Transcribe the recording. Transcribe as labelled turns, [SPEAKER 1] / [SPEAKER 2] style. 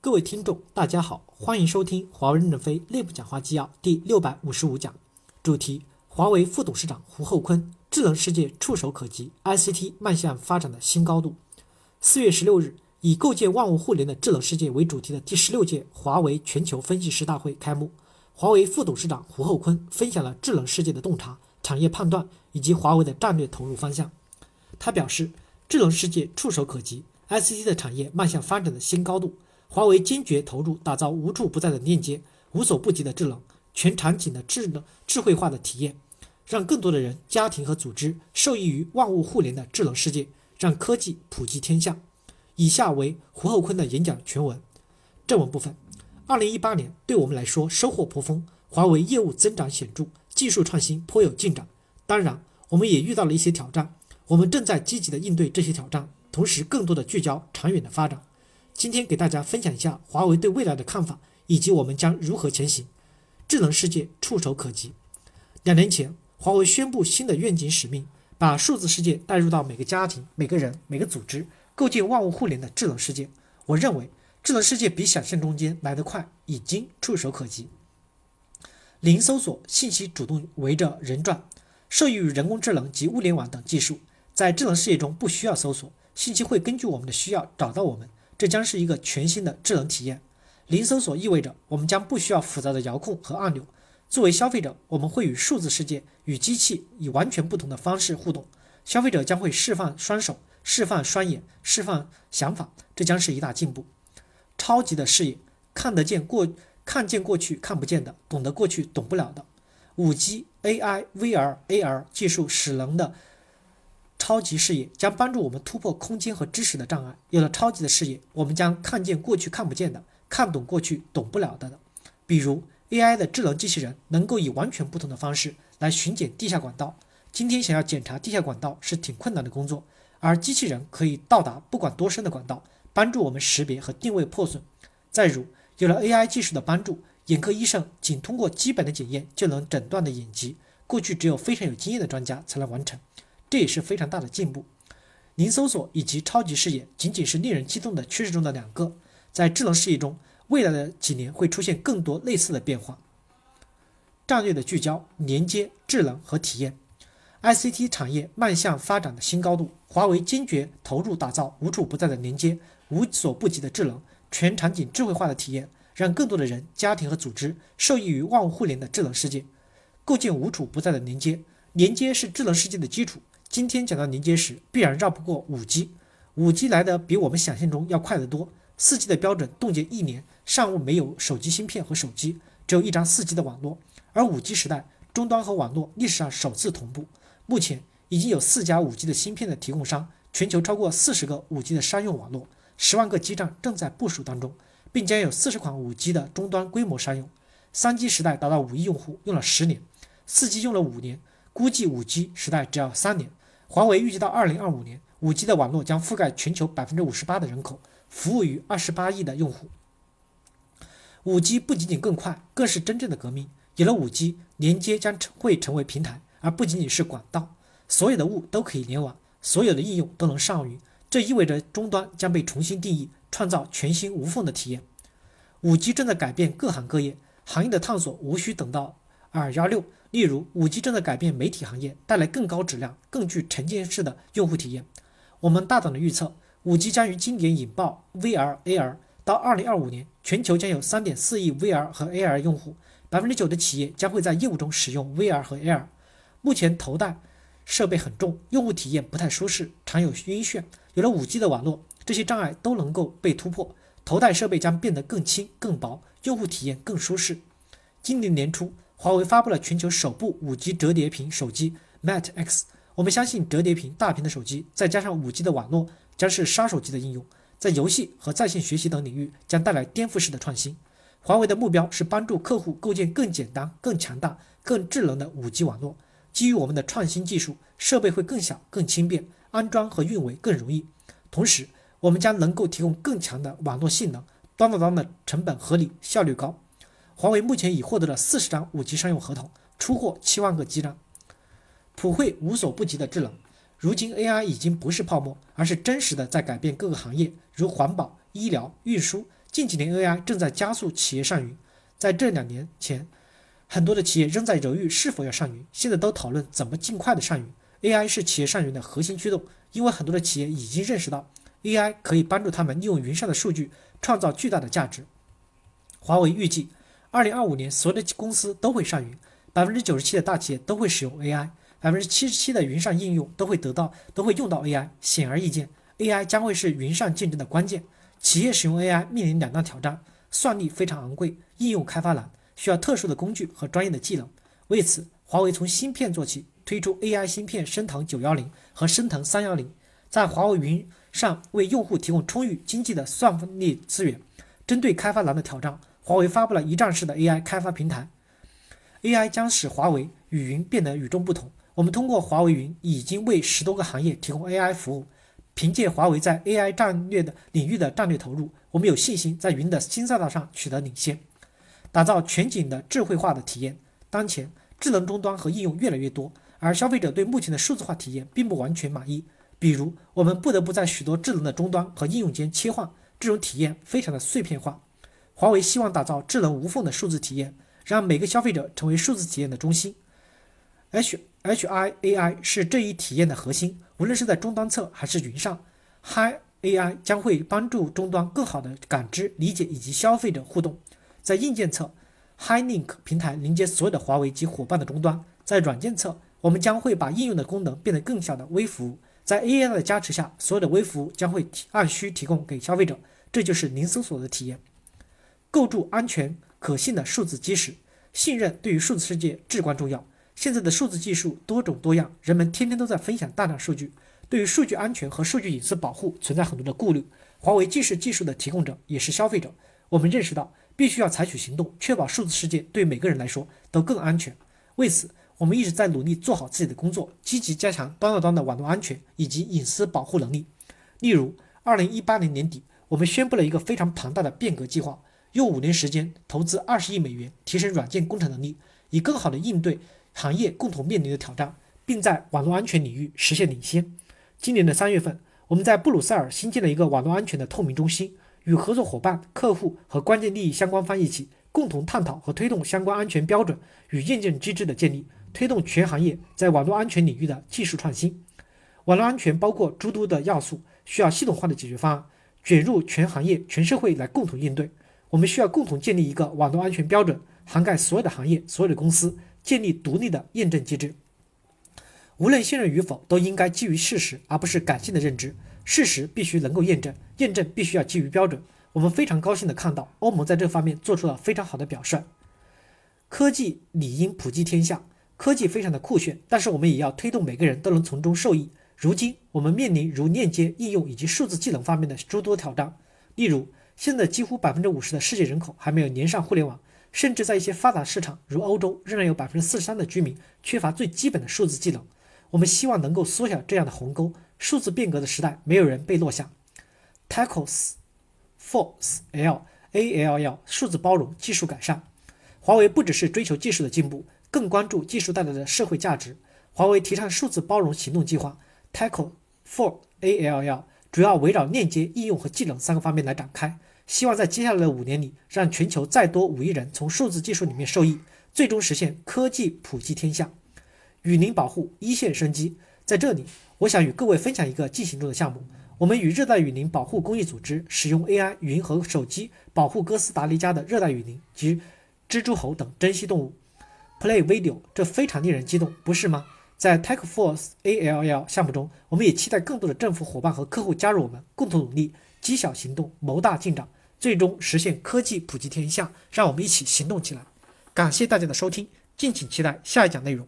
[SPEAKER 1] 各位听众，大家好，欢迎收听华为任正非内部讲话纪要第六百五十五讲，主题：华为副董事长胡厚昆，智能世界触手可及，ICT 迈向发展的新高度。四月十六日，以构建万物互联的智能世界为主题的第十六届华为全球分析师大会开幕，华为副董事长胡厚昆分享了智能世界的洞察、产业判断以及华为的战略投入方向。他表示，智能世界触手可及，ICT 的产业迈向发展的新高度。华为坚决投入打造无处不在的链接、无所不及的智能、全场景的智能智慧化的体验，让更多的人、家庭和组织受益于万物互联的智能世界，让科技普及天下。以下为胡厚昆的演讲全文。正文部分：二零一八年对我们来说收获颇丰，华为业务增长显著，技术创新颇有进展。当然，我们也遇到了一些挑战，我们正在积极的应对这些挑战，同时更多的聚焦长远的发展。今天给大家分享一下华为对未来的看法，以及我们将如何前行。智能世界触手可及。两年前，华为宣布新的愿景使命，把数字世界带入到每个家庭、每个人、每个组织，构建万物互联的智能世界。我认为，智能世界比想象中间来得快，已经触手可及。零搜索，信息主动围着人转。受益于人工智能及物联网等技术，在智能世界中不需要搜索，信息会根据我们的需要找到我们。这将是一个全新的智能体验。零搜索意味着我们将不需要复杂的遥控和按钮。作为消费者，我们会与数字世界、与机器以完全不同的方式互动。消费者将会释放双手、释放双眼、释放想法，这将是一大进步。超级的视野，看得见过看见过去看不见的，懂得过去懂不了的。五 G、AI、VR、AR 技术使能的。超级视野将帮助我们突破空间和知识的障碍。有了超级的视野，我们将看见过去看不见的，看懂过去懂不了的。比如 AI 的智能机器人能够以完全不同的方式来巡检地下管道。今天想要检查地下管道是挺困难的工作，而机器人可以到达不管多深的管道，帮助我们识别和定位破损。再如，有了 AI 技术的帮助，眼科医生仅通过基本的检验就能诊断的眼疾，过去只有非常有经验的专家才能完成。这也是非常大的进步。零搜索以及超级视野仅仅是令人激动的趋势中的两个，在智能视野中，未来的几年会出现更多类似的变化。战略的聚焦、连接、智能和体验，ICT 产业迈向发展的新高度。华为坚决投入打造无处不在的连接、无所不及的智能、全场景智慧化的体验，让更多的人、家庭和组织受益于万物互联的智能世界，构建无处不在的连接。连接是智能世界的基础。今天讲到连接时，必然绕不过五 G。五 G 来的比我们想象中要快得多。四 G 的标准冻结一年，尚无没有手机芯片和手机，只有一张四 G 的网络。而五 G 时代，终端和网络历史上首次同步。目前已经有四家五 G 的芯片的提供商，全球超过四十个五 G 的商用网络，十万个基站正在部署当中，并将有四十款五 G 的终端规模商用。三 G 时代达到五亿用户用了十年，四 G 用了五年，估计五 G 时代只要三年。华为预计到二零二五年，五 G 的网络将覆盖全球百分之五十八的人口，服务于二十八亿的用户。五 G 不仅仅更快，更是真正的革命。有了五 G，连接将成会成为平台，而不仅仅是管道。所有的物都可以联网，所有的应用都能上云。这意味着终端将被重新定义，创造全新无缝的体验。五 G 正在改变各行各业，行业的探索无需等到二幺六。例如，五 G 正在改变媒体行业，带来更高质量、更具沉浸式的用户体验。我们大胆的预测，五 G 将于今年引爆 VR、AR，到二零二五年，全球将有三点四亿 VR 和 AR 用户，百分之九的企业将会在业务中使用 VR 和 AR。目前头戴设备很重，用户体验不太舒适，常有晕眩。有了五 G 的网络，这些障碍都能够被突破，头戴设备将变得更轻、更薄，用户体验更舒适。今年年初。华为发布了全球首部 5G 折叠屏手机 Mate X。我们相信，折叠屏大屏的手机再加上 5G 的网络，将是杀手级的应用，在游戏和在线学习等领域将带来颠覆式的创新。华为的目标是帮助客户构建更简单、更强大、更智能的 5G 网络。基于我们的创新技术，设备会更小、更轻便，安装和运维更容易。同时，我们将能够提供更强的网络性能，端到端的成本合理，效率高。华为目前已获得了四十张五 G 商用合同，出货七万个基站，普惠无所不及的智能。如今 AI 已经不是泡沫，而是真实的在改变各个行业，如环保、医疗、运输、近几年 AI 正在加速企业上云，在这两年前，很多的企业仍在犹豫是否要上云，现在都讨论怎么尽快的上云。AI 是企业上云的核心驱动，因为很多的企业已经认识到 AI 可以帮助他们利用云上的数据创造巨大的价值。华为预计，二零二五年所有的公司都会上云，百分之九十七的大企业都会使用 AI，百分之七十七的云上应用都会得到都会用到 AI。显而易见，AI 将会是云上竞争的关键。企业使用 AI 面临两大挑战：算力非常昂贵，应用开发难，需要特殊的工具和专业的技能。为此，华为从芯片做起，推出 AI 芯片升腾九幺零和升腾三幺零，在华为云上为用户提供充裕经济的算力资源。针对开发难的挑战，华为发布了一站式的 AI 开发平台。AI 将使华为与云变得与众不同。我们通过华为云已经为十多个行业提供 AI 服务。凭借华为在 AI 战略的领域的战略投入，我们有信心在云的新赛道上取得领先，打造全景的智慧化的体验。当前，智能终端和应用越来越多，而消费者对目前的数字化体验并不完全满意。比如，我们不得不在许多智能的终端和应用间切换，这种体验非常的碎片化。华为希望打造智能无缝的数字体验，让每个消费者成为数字体验的中心。H H I A I 是这一体验的核心。无论是在终端侧还是云上，Hi AI 将会帮助终端更好的感知、理解以及消费者互动。在硬件侧，Hi Link 平台连接所有的华为及伙伴的终端。在软件侧，我们将会把应用的功能变得更小的微服务。在 AI 的加持下，所有的微服务将会按需提供给消费者。这就是零搜索的体验。构筑安全可信的数字基石，信任对于数字世界至关重要。现在的数字技术多种多样，人们天天都在分享大量数据，对于数据安全和数据隐私保护存在很多的顾虑。华为既是技术的提供者，也是消费者。我们认识到，必须要采取行动，确保数字世界对每个人来说都更安全。为此，我们一直在努力做好自己的工作，积极加强端到端的网络安全以及隐私保护能力。例如，二零一八年年底，我们宣布了一个非常庞大的变革计划，用五年时间投资二十亿美元，提升软件工程能力，以更好的应对。行业共同面临的挑战，并在网络安全领域实现领先。今年的三月份，我们在布鲁塞尔新建了一个网络安全的透明中心，与合作伙伴、客户和关键利益相关方一起，共同探讨和推动相关安全标准与验证机制的建立，推动全行业在网络安全领域的技术创新。网络安全包括诸多的要素，需要系统化的解决方案，卷入全行业、全社会来共同应对。我们需要共同建立一个网络安全标准，涵盖所有的行业、所有的公司。建立独立的验证机制，无论信任与否，都应该基于事实，而不是感性的认知。事实必须能够验证，验证必须要基于标准。我们非常高兴地看到欧盟在这方面做出了非常好的表率。科技理应普及天下，科技非常的酷炫，但是我们也要推动每个人都能从中受益。如今我们面临如链接、应用以及数字技能方面的诸多挑战，例如，现在几乎百分之五十的世界人口还没有连上互联网。甚至在一些发达市场，如欧洲，仍然有百分之四十三的居民缺乏最基本的数字技能。我们希望能够缩小这样的鸿沟。数字变革的时代，没有人被落下。Tackles Force L A L L 数字包容，技术改善。华为不只是追求技术的进步，更关注技术带来的社会价值。华为提倡数字包容行动计划 Tackle For A L L 主要围绕链接、应用和技能三个方面来展开。希望在接下来的五年里，让全球再多五亿人从数字技术里面受益，最终实现科技普及天下。雨林保护一线生机，在这里，我想与各位分享一个进行中的项目。我们与热带雨林保护公益组织使用 AI 云和手机保护哥斯达黎加的热带雨林及蜘蛛猴等珍稀动物。Play video，这非常令人激动，不是吗？在 Tech Force ALL 项目中，我们也期待更多的政府伙伴和客户加入我们，共同努力，积小行动，谋大进展。最终实现科技普及天下，让我们一起行动起来。感谢大家的收听，敬请期待下一讲内容。